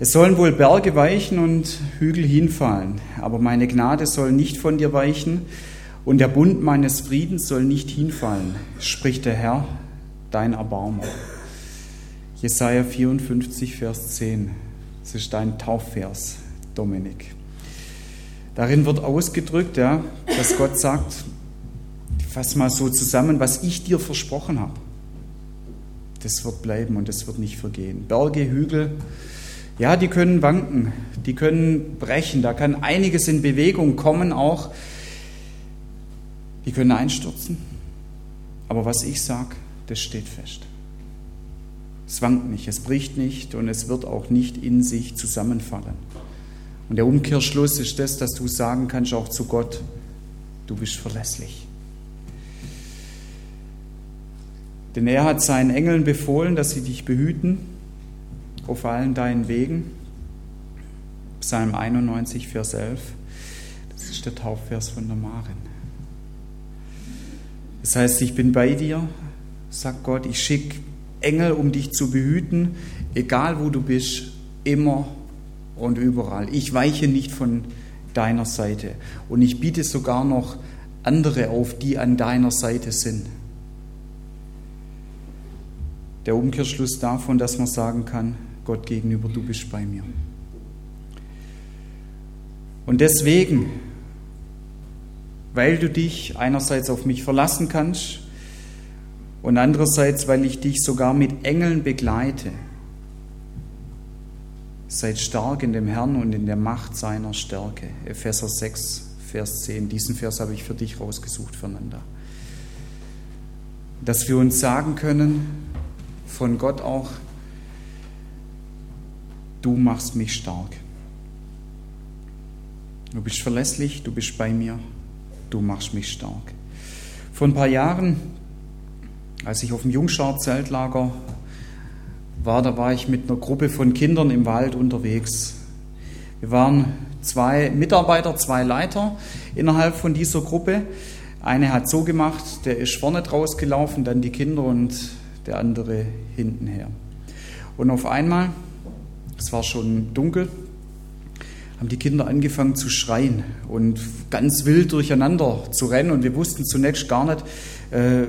Es sollen wohl Berge weichen und Hügel hinfallen, aber meine Gnade soll nicht von dir weichen und der Bund meines Friedens soll nicht hinfallen, spricht der Herr, dein Erbarmer. Jesaja 54, Vers 10. Das ist dein Taufvers, Dominik. Darin wird ausgedrückt, ja, dass Gott sagt, fass mal so zusammen, was ich dir versprochen habe. Das wird bleiben und das wird nicht vergehen. Berge, Hügel, ja, die können wanken, die können brechen, da kann einiges in Bewegung kommen auch. Die können einstürzen. Aber was ich sage, das steht fest. Es wankt nicht, es bricht nicht und es wird auch nicht in sich zusammenfallen. Und der Umkehrschluss ist das, dass du sagen kannst auch zu Gott, du bist verlässlich. Denn er hat seinen Engeln befohlen, dass sie dich behüten auf allen deinen Wegen. Psalm 91, Vers 11. Das ist der Taufvers von der Marin. Das heißt, ich bin bei dir, sagt Gott, ich schicke Engel, um dich zu behüten, egal wo du bist, immer und überall. Ich weiche nicht von deiner Seite. Und ich biete sogar noch andere auf, die an deiner Seite sind. Der Umkehrschluss davon, dass man sagen kann, Gott gegenüber, du bist bei mir. Und deswegen, weil du dich einerseits auf mich verlassen kannst und andererseits, weil ich dich sogar mit Engeln begleite, seid stark in dem Herrn und in der Macht seiner Stärke. Epheser 6, Vers 10. Diesen Vers habe ich für dich rausgesucht, Fernanda. Dass wir uns sagen können, von Gott auch, du machst mich stark. Du bist verlässlich, du bist bei mir, du machst mich stark. Vor ein paar Jahren, als ich auf dem Jungschar-Zeltlager war, da war ich mit einer Gruppe von Kindern im Wald unterwegs. Wir waren zwei Mitarbeiter, zwei Leiter innerhalb von dieser Gruppe. Eine hat so gemacht, der ist vorne draus gelaufen, dann die Kinder und der andere hinten her. Und auf einmal es war schon dunkel, haben die Kinder angefangen zu schreien und ganz wild durcheinander zu rennen. Und wir wussten zunächst gar nicht, äh,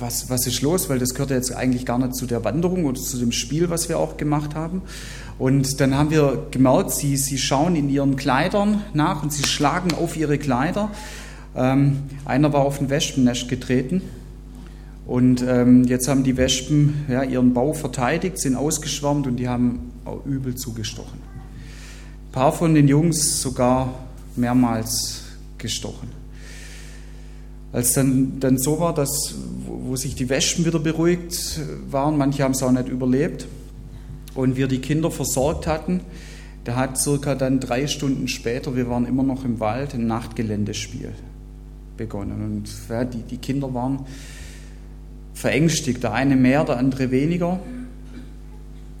was, was ist los, weil das gehörte jetzt eigentlich gar nicht zu der Wanderung oder zu dem Spiel, was wir auch gemacht haben. Und dann haben wir gemerkt, sie, sie schauen in ihren Kleidern nach und sie schlagen auf ihre Kleider. Ähm, einer war auf ein Wespennest getreten und ähm, jetzt haben die Wespen ja, ihren Bau verteidigt, sind ausgeschwärmt und die haben übel zugestochen. Ein paar von den Jungs sogar mehrmals gestochen. Als dann, dann so war, dass, wo sich die Wespen wieder beruhigt waren, manche haben es auch nicht überlebt, und wir die Kinder versorgt hatten, da hat circa dann drei Stunden später, wir waren immer noch im Wald, ein Nachtgeländespiel begonnen. Und ja, die, die Kinder waren verängstigt. Der eine mehr, der andere weniger.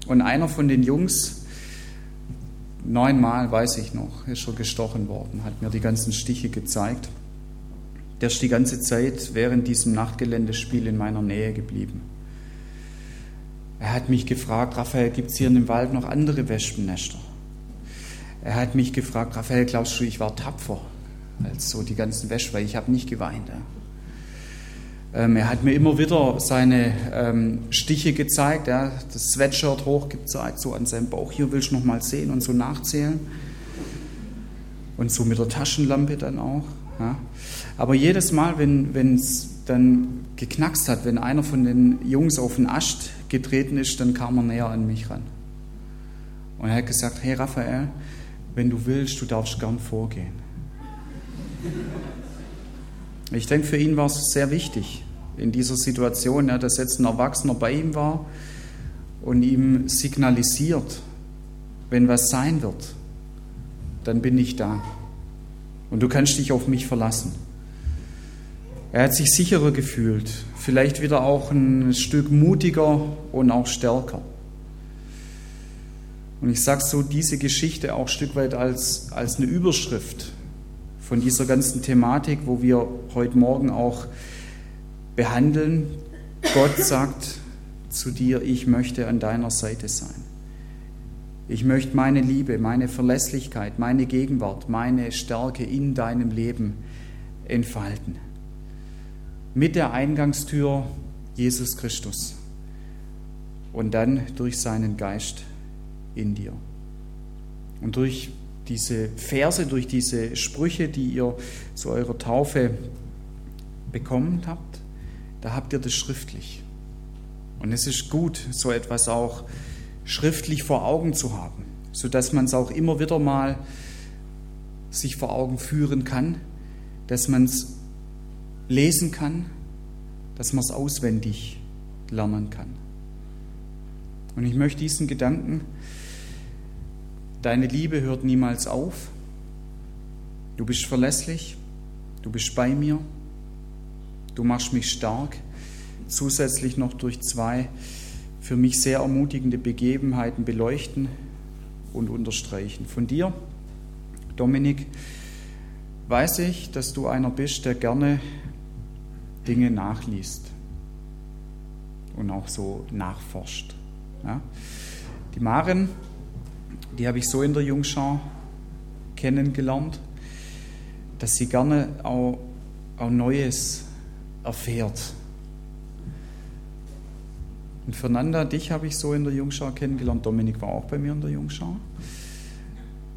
Und einer von den Jungs, neunmal weiß ich noch, ist schon gestochen worden, hat mir die ganzen Stiche gezeigt. Der ist die ganze Zeit während diesem Nachtgeländespiel in meiner Nähe geblieben. Er hat mich gefragt, Raphael, gibt es hier in dem Wald noch andere Wespennester? Er hat mich gefragt, Raphael, glaubst du, ich war tapfer als so die ganzen Wespen, weil ich habe nicht geweint. Ja. Ähm, er hat mir immer wieder seine ähm, Stiche gezeigt, ja, das Sweatshirt hochgezeigt, so an seinem Bauch. Hier willst du noch mal sehen und so nachzählen. Und so mit der Taschenlampe dann auch. Ja. Aber jedes Mal, wenn es dann geknackst hat, wenn einer von den Jungs auf den Ast getreten ist, dann kam er näher an mich ran. Und er hat gesagt, hey Raphael, wenn du willst, du darfst gern vorgehen. Ich denke, für ihn war es sehr wichtig in dieser Situation, ja, dass jetzt ein Erwachsener bei ihm war und ihm signalisiert, wenn was sein wird, dann bin ich da. Und du kannst dich auf mich verlassen. Er hat sich sicherer gefühlt, vielleicht wieder auch ein Stück mutiger und auch stärker. Und ich sage so diese Geschichte auch ein Stück weit als, als eine Überschrift von dieser ganzen Thematik, wo wir heute Morgen auch behandeln. Gott sagt zu dir, ich möchte an deiner Seite sein. Ich möchte meine Liebe, meine Verlässlichkeit, meine Gegenwart, meine Stärke in deinem Leben entfalten. Mit der Eingangstür Jesus Christus und dann durch seinen Geist in dir. Und durch diese Verse, durch diese Sprüche, die ihr zu eurer Taufe bekommen habt, da habt ihr das schriftlich. Und es ist gut, so etwas auch schriftlich vor Augen zu haben, sodass man es auch immer wieder mal sich vor Augen führen kann, dass man es lesen kann, dass man es auswendig lernen kann. Und ich möchte diesen Gedanken, deine Liebe hört niemals auf, du bist verlässlich, du bist bei mir, du machst mich stark, zusätzlich noch durch zwei für mich sehr ermutigende Begebenheiten beleuchten und unterstreichen. Von dir, Dominik, weiß ich, dass du einer bist, der gerne Dinge nachliest und auch so nachforscht. Ja? Die Maren, die habe ich so in der Jungschau kennengelernt, dass sie gerne auch, auch Neues erfährt. Und Fernanda, dich habe ich so in der Jungschau kennengelernt, Dominik war auch bei mir in der Jungschau,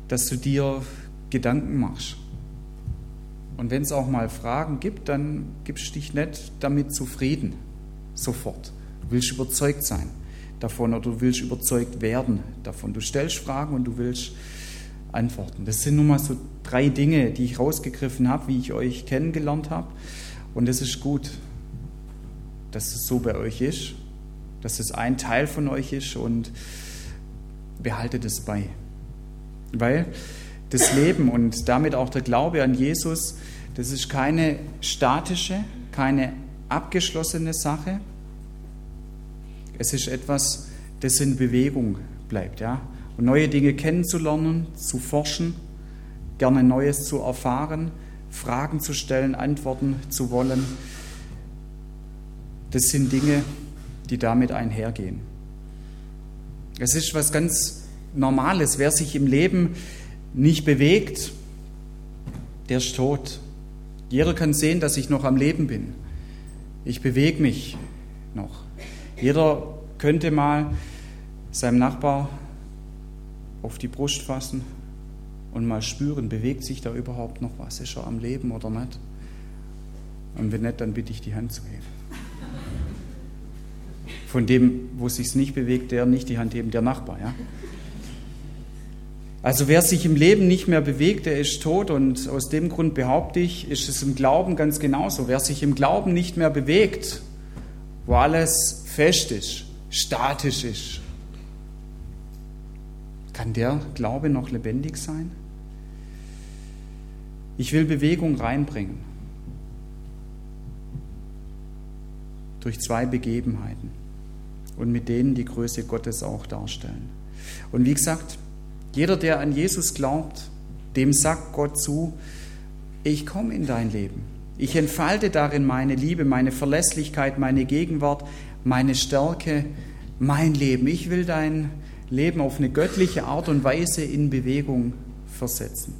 dass du dir Gedanken machst. Und wenn es auch mal Fragen gibt, dann gibst du dich nicht damit zufrieden, sofort. Du willst überzeugt sein davon oder du willst überzeugt werden davon. Du stellst Fragen und du willst antworten. Das sind nun mal so drei Dinge, die ich rausgegriffen habe, wie ich euch kennengelernt habe. Und es ist gut, dass es so bei euch ist, dass es ein Teil von euch ist und behaltet es bei. Weil das Leben und damit auch der Glaube an Jesus, das ist keine statische, keine abgeschlossene Sache. Es ist etwas, das in Bewegung bleibt. Ja? Und neue Dinge kennenzulernen, zu forschen, gerne Neues zu erfahren, Fragen zu stellen, Antworten zu wollen. Das sind Dinge, die damit einhergehen. Es ist was ganz Normales. Wer sich im Leben nicht bewegt, der ist tot. Jeder kann sehen, dass ich noch am Leben bin. Ich bewege mich noch. Jeder könnte mal seinem Nachbar auf die Brust fassen und mal spüren, bewegt sich da überhaupt noch was? Ist er am Leben oder nicht? Und wenn nicht, dann bitte ich die Hand zu heben. Von dem, wo es sich nicht bewegt, der nicht die Hand heben, der Nachbar. Ja? Also wer sich im Leben nicht mehr bewegt, der ist tot und aus dem Grund behaupte ich, ist es im Glauben ganz genauso. Wer sich im Glauben nicht mehr bewegt, wo alles fest ist, statisch ist, kann der Glaube noch lebendig sein? Ich will Bewegung reinbringen. Durch zwei Begebenheiten und mit denen die Größe Gottes auch darstellen. Und wie gesagt, jeder, der an Jesus glaubt, dem sagt Gott zu, ich komme in dein Leben. Ich entfalte darin meine Liebe, meine Verlässlichkeit, meine Gegenwart, meine Stärke, mein Leben. Ich will dein Leben auf eine göttliche Art und Weise in Bewegung versetzen.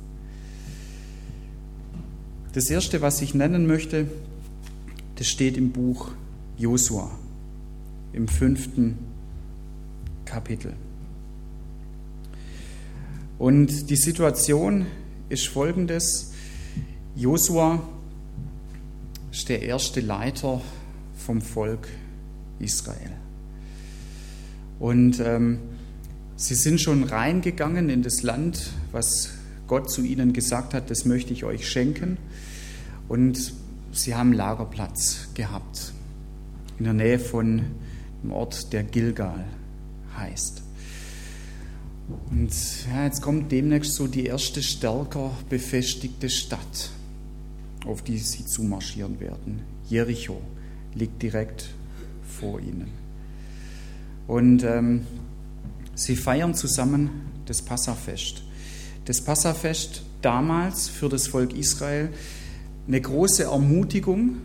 Das erste, was ich nennen möchte, das steht im Buch Josua, im fünften Kapitel. Und die Situation ist folgendes. Josua ist der erste Leiter vom Volk Israel. Und ähm, sie sind schon reingegangen in das Land, was Gott zu ihnen gesagt hat, das möchte ich euch schenken. Und sie haben Lagerplatz gehabt in der Nähe von dem Ort, der Gilgal heißt. Und ja, jetzt kommt demnächst so die erste stärker befestigte Stadt, auf die sie zumarschieren werden. Jericho liegt direkt vor ihnen. Und ähm, sie feiern zusammen das Passafest. Das Passafest damals für das Volk Israel eine große Ermutigung,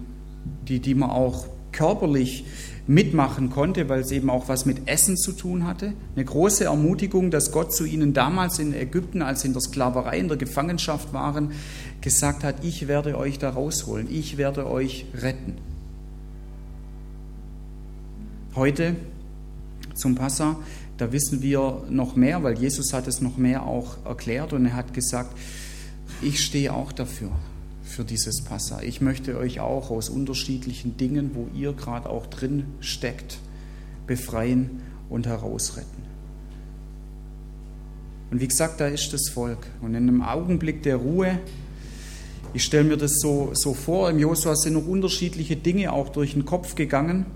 die, die man auch körperlich mitmachen konnte, weil es eben auch was mit Essen zu tun hatte. Eine große Ermutigung, dass Gott zu ihnen damals in Ägypten, als sie in der Sklaverei, in der Gefangenschaft waren, gesagt hat, ich werde euch da rausholen, ich werde euch retten. Heute zum Passa, da wissen wir noch mehr, weil Jesus hat es noch mehr auch erklärt und er hat gesagt, ich stehe auch dafür für dieses Passa. Ich möchte euch auch aus unterschiedlichen Dingen, wo ihr gerade auch drin steckt, befreien und herausretten. Und wie gesagt, da ist das Volk. Und in einem Augenblick der Ruhe, ich stelle mir das so, so vor, im Josua sind noch unterschiedliche Dinge auch durch den Kopf gegangen.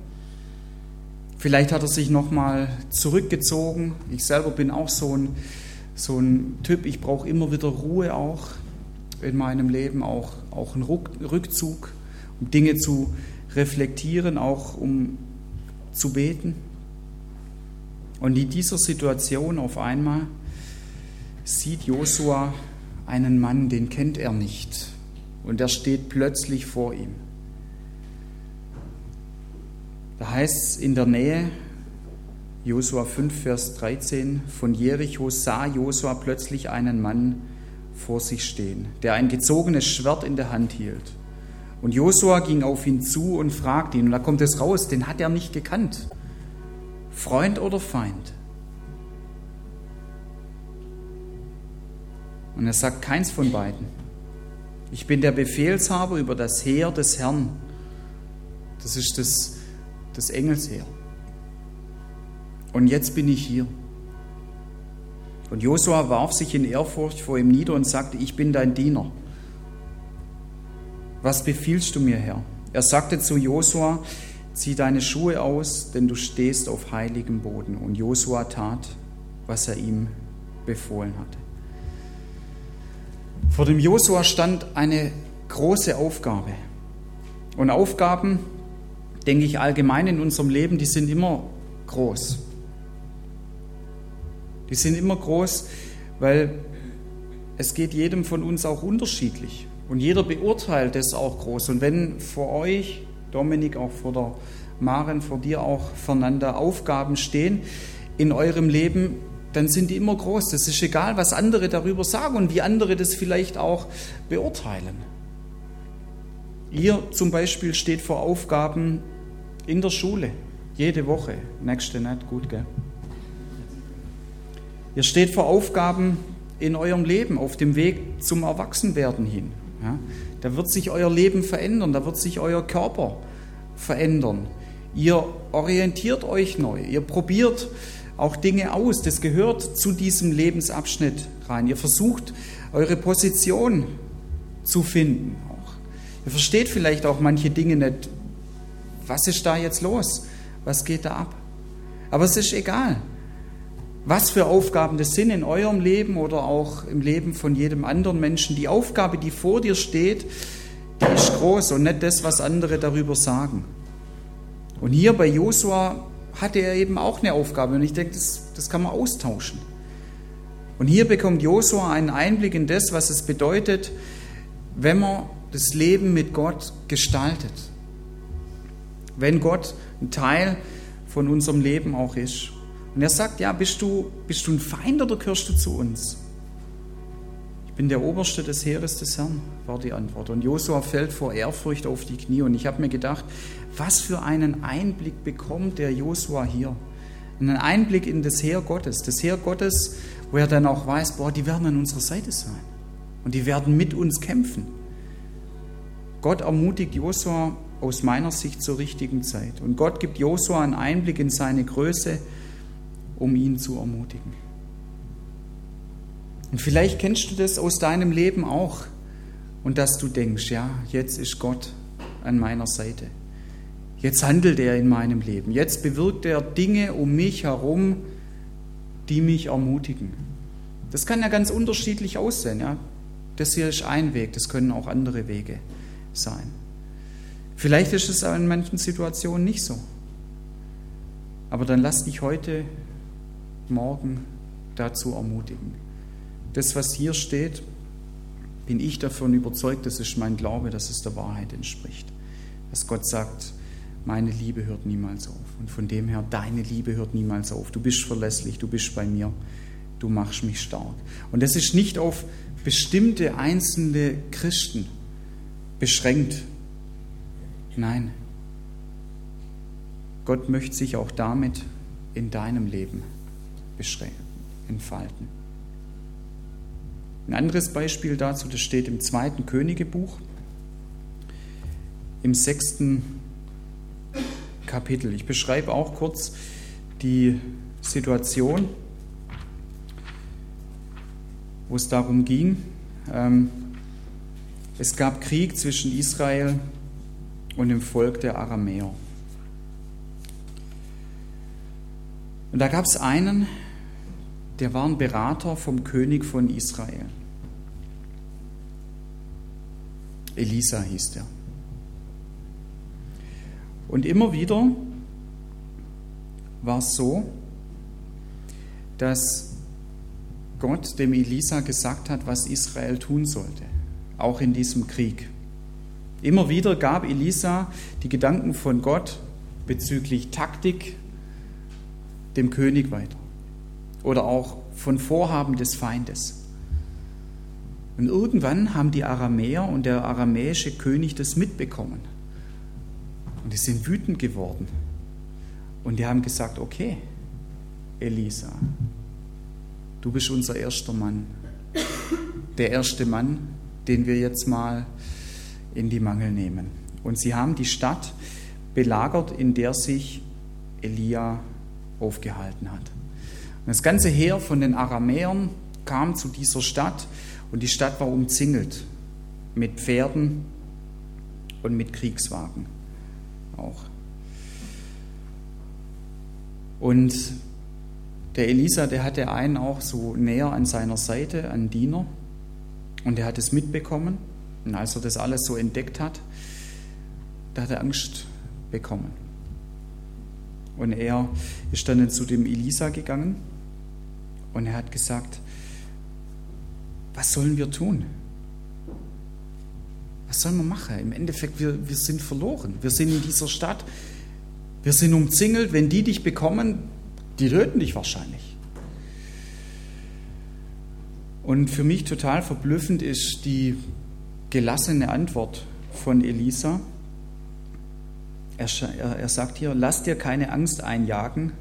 Vielleicht hat er sich nochmal zurückgezogen. Ich selber bin auch so ein, so ein Typ, ich brauche immer wieder Ruhe auch in meinem Leben, auch, auch einen Rückzug, um Dinge zu reflektieren, auch um zu beten. Und in dieser Situation auf einmal sieht Josua einen Mann, den kennt er nicht. Und er steht plötzlich vor ihm. Da heißt es in der Nähe, Josua 5, Vers 13, von Jericho sah Josua plötzlich einen Mann, vor sich stehen, der ein gezogenes Schwert in der Hand hielt. Und Josua ging auf ihn zu und fragte ihn, und da kommt es raus, den hat er nicht gekannt. Freund oder Feind? Und er sagt keins von beiden. Ich bin der Befehlshaber über das Heer des Herrn. Das ist das, das Engelsheer. Und jetzt bin ich hier. Und Josua warf sich in Ehrfurcht vor ihm nieder und sagte, ich bin dein Diener. Was befiehlst du mir, Herr? Er sagte zu Josua, zieh deine Schuhe aus, denn du stehst auf heiligem Boden. Und Josua tat, was er ihm befohlen hatte. Vor dem Josua stand eine große Aufgabe. Und Aufgaben, denke ich allgemein in unserem Leben, die sind immer groß. Die sind immer groß, weil es geht jedem von uns auch unterschiedlich. Und jeder beurteilt es auch groß. Und wenn vor euch, Dominik, auch vor der Maren, vor dir auch, Fernanda, Aufgaben stehen in eurem Leben, dann sind die immer groß. Das ist egal, was andere darüber sagen und wie andere das vielleicht auch beurteilen. Ihr zum Beispiel steht vor Aufgaben in der Schule, jede Woche. Nächste nicht, gut, gell? Ihr steht vor Aufgaben in eurem Leben auf dem Weg zum Erwachsenwerden hin. Ja, da wird sich euer Leben verändern, da wird sich euer Körper verändern. Ihr orientiert euch neu, ihr probiert auch Dinge aus. Das gehört zu diesem Lebensabschnitt rein. Ihr versucht eure Position zu finden. Auch. Ihr versteht vielleicht auch manche Dinge nicht. Was ist da jetzt los? Was geht da ab? Aber es ist egal was für Aufgaben das sind in eurem Leben oder auch im Leben von jedem anderen Menschen. Die Aufgabe, die vor dir steht, die ist groß und nicht das, was andere darüber sagen. Und hier bei Josua hatte er eben auch eine Aufgabe und ich denke, das, das kann man austauschen. Und hier bekommt Josua einen Einblick in das, was es bedeutet, wenn man das Leben mit Gott gestaltet. Wenn Gott ein Teil von unserem Leben auch ist. Und er sagt, ja, bist du, bist du ein Feind oder gehörst du zu uns? Ich bin der Oberste des Heeres des Herrn, war die Antwort. Und Josua fällt vor Ehrfurcht auf die Knie. Und ich habe mir gedacht, was für einen Einblick bekommt der Josua hier? Einen Einblick in das Heer Gottes. Das Heer Gottes, wo er dann auch weiß, boah, die werden an unserer Seite sein. Und die werden mit uns kämpfen. Gott ermutigt Josua aus meiner Sicht zur richtigen Zeit. Und Gott gibt Josua einen Einblick in seine Größe, um ihn zu ermutigen. Und vielleicht kennst du das aus deinem Leben auch und dass du denkst, ja, jetzt ist Gott an meiner Seite. Jetzt handelt er in meinem Leben. Jetzt bewirkt er Dinge um mich herum, die mich ermutigen. Das kann ja ganz unterschiedlich aussehen. Ja? Das hier ist ein Weg, das können auch andere Wege sein. Vielleicht ist es in manchen Situationen nicht so. Aber dann lass dich heute morgen dazu ermutigen. Das, was hier steht, bin ich davon überzeugt, das ist mein Glaube, dass es der Wahrheit entspricht. Dass Gott sagt, meine Liebe hört niemals auf. Und von dem her, deine Liebe hört niemals auf. Du bist verlässlich, du bist bei mir, du machst mich stark. Und das ist nicht auf bestimmte einzelne Christen beschränkt. Nein, Gott möchte sich auch damit in deinem Leben entfalten. Ein anderes Beispiel dazu, das steht im zweiten Königebuch, im sechsten Kapitel. Ich beschreibe auch kurz die Situation, wo es darum ging. Ähm, es gab Krieg zwischen Israel und dem Volk der Aramäer. Und da gab es einen, der war ein Berater vom König von Israel. Elisa hieß der. Und immer wieder war es so, dass Gott dem Elisa gesagt hat, was Israel tun sollte, auch in diesem Krieg. Immer wieder gab Elisa die Gedanken von Gott bezüglich Taktik dem König weiter oder auch von Vorhaben des Feindes. Und irgendwann haben die Aramäer und der aramäische König das mitbekommen. Und die sind wütend geworden. Und die haben gesagt, okay, Elisa, du bist unser erster Mann. Der erste Mann, den wir jetzt mal in die Mangel nehmen. Und sie haben die Stadt belagert, in der sich Elia aufgehalten hat. Und das ganze Heer von den Aramäern kam zu dieser Stadt und die Stadt war umzingelt mit Pferden und mit Kriegswagen auch. Und der Elisa, der hatte einen auch so näher an seiner Seite, einen Diener, und der hat es mitbekommen. Und als er das alles so entdeckt hat, da hat er Angst bekommen. Und er ist dann zu dem Elisa gegangen und er hat gesagt, was sollen wir tun? Was sollen wir machen? Im Endeffekt, wir, wir sind verloren. Wir sind in dieser Stadt. Wir sind umzingelt. Wenn die dich bekommen, die töten dich wahrscheinlich. Und für mich total verblüffend ist die gelassene Antwort von Elisa. Er, er sagt hier, lass dir keine Angst einjagen,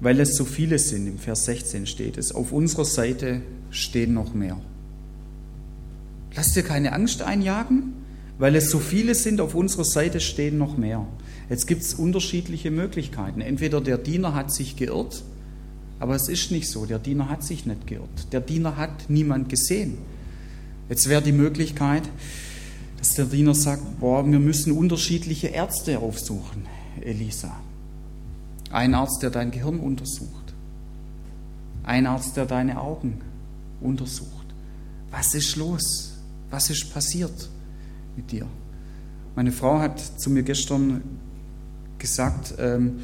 weil es so viele sind. Im Vers 16 steht es. Auf unserer Seite stehen noch mehr. Lass dir keine Angst einjagen, weil es so viele sind. Auf unserer Seite stehen noch mehr. Jetzt gibt es unterschiedliche Möglichkeiten. Entweder der Diener hat sich geirrt, aber es ist nicht so. Der Diener hat sich nicht geirrt. Der Diener hat niemand gesehen. Jetzt wäre die Möglichkeit, dass der Diener sagt, boah, wir müssen unterschiedliche Ärzte aufsuchen, Elisa. Ein Arzt, der dein Gehirn untersucht. Ein Arzt, der deine Augen untersucht. Was ist los? Was ist passiert mit dir? Meine Frau hat zu mir gestern gesagt, ähm,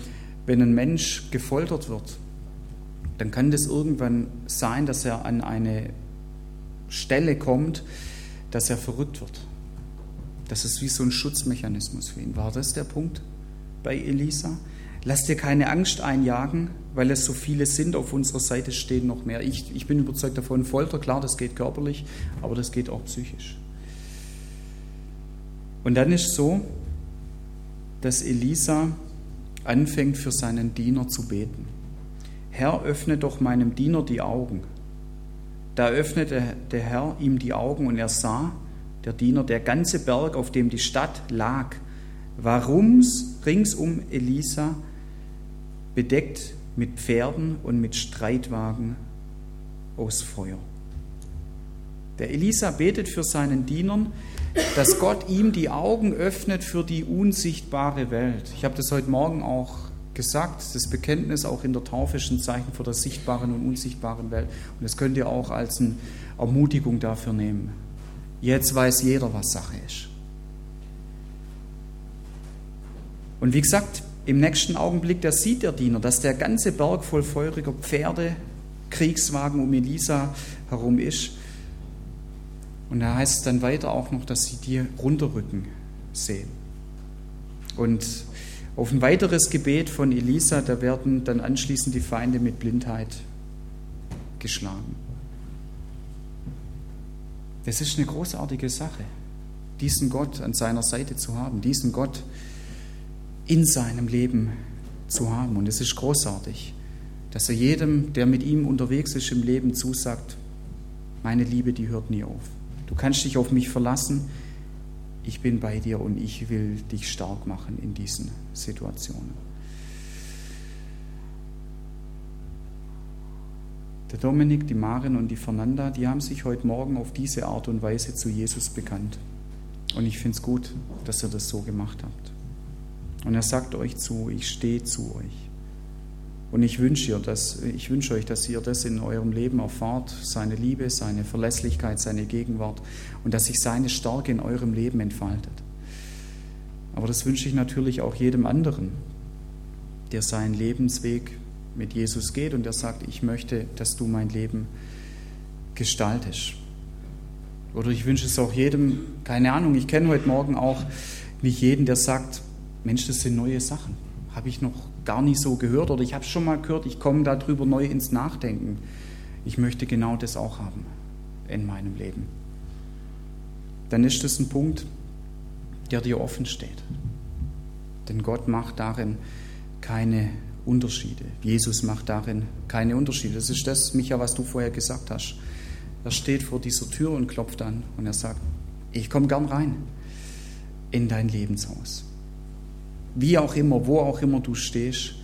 wenn ein Mensch gefoltert wird, dann kann das irgendwann sein, dass er an eine Stelle kommt, dass er verrückt wird. Das ist wie so ein Schutzmechanismus für ihn. War das der Punkt bei Elisa? Lass dir keine Angst einjagen, weil es so viele sind. Auf unserer Seite stehen noch mehr. Ich, ich bin überzeugt davon, Folter, klar, das geht körperlich, aber das geht auch psychisch. Und dann ist so, dass Elisa anfängt für seinen Diener zu beten. Herr, öffne doch meinem Diener die Augen. Da öffnete der Herr ihm die Augen und er sah, der Diener, der ganze Berg, auf dem die Stadt lag, war rums, rings um Elisa bedeckt mit Pferden und mit Streitwagen aus Feuer. Der Elisa betet für seinen Dienern, dass Gott ihm die Augen öffnet für die unsichtbare Welt. Ich habe das heute Morgen auch gesagt, das Bekenntnis auch in der taufischen Zeichen vor der sichtbaren und unsichtbaren Welt. Und das könnt ihr auch als eine Ermutigung dafür nehmen. Jetzt weiß jeder, was Sache ist. Und wie gesagt, im nächsten Augenblick, da sieht der Diener, dass der ganze Berg voll feuriger Pferde, Kriegswagen um Elisa herum ist. Und da heißt es dann weiter auch noch, dass sie die runterrücken sehen. Und auf ein weiteres Gebet von Elisa, da werden dann anschließend die Feinde mit Blindheit geschlagen. Das ist eine großartige Sache, diesen Gott an seiner Seite zu haben, diesen Gott in seinem Leben zu haben. Und es ist großartig, dass er jedem, der mit ihm unterwegs ist im Leben, zusagt, meine Liebe, die hört nie auf. Du kannst dich auf mich verlassen, ich bin bei dir und ich will dich stark machen in diesen Situationen. Der Dominik, die Maren und die Fernanda, die haben sich heute Morgen auf diese Art und Weise zu Jesus bekannt. Und ich finde es gut, dass ihr das so gemacht habt. Und er sagt euch zu, ich stehe zu euch. Und ich wünsche, wünsche euch, dass ihr das in eurem Leben erfahrt, seine Liebe, seine Verlässlichkeit, seine Gegenwart und dass sich seine Stärke in eurem Leben entfaltet. Aber das wünsche ich natürlich auch jedem anderen, der seinen Lebensweg mit Jesus geht und der sagt, ich möchte, dass du mein Leben gestaltest. Oder ich wünsche es auch jedem, keine Ahnung, ich kenne heute Morgen auch nicht jeden, der sagt, Mensch, das sind neue Sachen. Habe ich noch gar nicht so gehört oder ich habe es schon mal gehört, ich komme darüber neu ins Nachdenken. Ich möchte genau das auch haben in meinem Leben. Dann ist das ein Punkt, der dir offen steht. Denn Gott macht darin keine Unterschiede. Jesus macht darin keine Unterschiede. Das ist das, Micha, was du vorher gesagt hast. Er steht vor dieser Tür und klopft an und er sagt, ich komme gern rein in dein Lebenshaus. Wie auch immer, wo auch immer du stehst,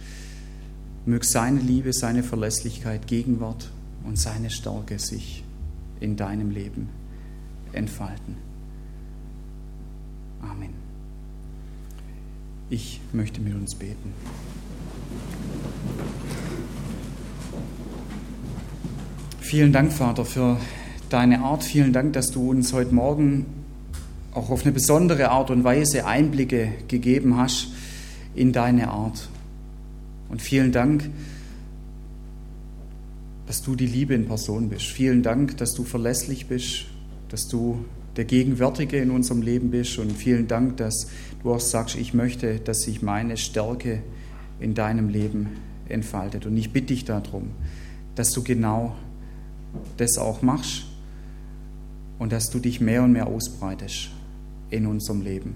möge seine Liebe, seine Verlässlichkeit, Gegenwart und seine Stärke sich in deinem Leben entfalten. Amen. Ich möchte mit uns beten. Vielen Dank, Vater, für deine Art. Vielen Dank, dass du uns heute Morgen auch auf eine besondere Art und Weise Einblicke gegeben hast in deine Art. Und vielen Dank, dass du die Liebe in Person bist. Vielen Dank, dass du verlässlich bist, dass du der Gegenwärtige in unserem Leben bist. Und vielen Dank, dass du auch sagst, ich möchte, dass sich meine Stärke in deinem Leben entfaltet. Und ich bitte dich darum, dass du genau das auch machst und dass du dich mehr und mehr ausbreitest in unserem Leben.